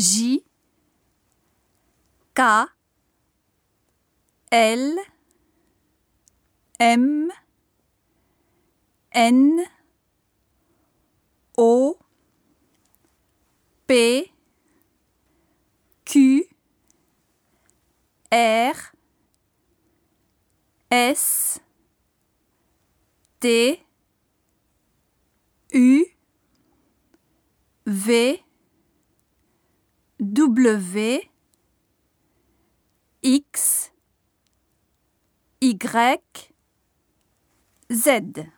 J K L M N O P Q R S T U V W X Y Z